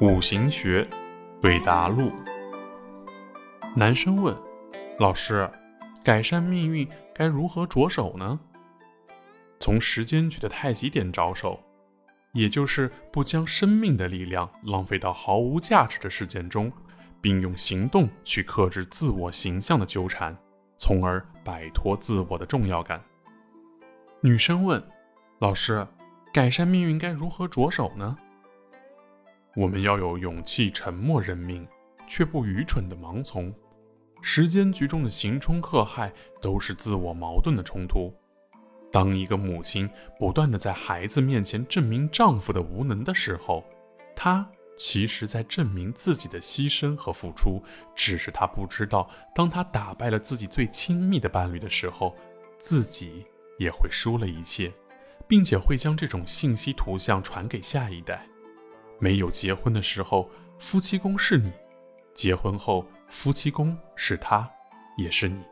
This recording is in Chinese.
五行学对答录。男生问：“老师，改善命运该如何着手呢？”从时间局的太极点着手，也就是不将生命的力量浪费到毫无价值的事件中，并用行动去克制自我形象的纠缠，从而摆脱自我的重要感。女生问：“老师。”改善命运该如何着手呢？我们要有勇气沉默认命，却不愚蠢的盲从。时间局中的刑冲克害都是自我矛盾的冲突。当一个母亲不断的在孩子面前证明丈夫的无能的时候，她其实在证明自己的牺牲和付出。只是她不知道，当她打败了自己最亲密的伴侣的时候，自己也会输了一切。并且会将这种信息图像传给下一代。没有结婚的时候，夫妻宫是你；结婚后，夫妻宫是他，也是你。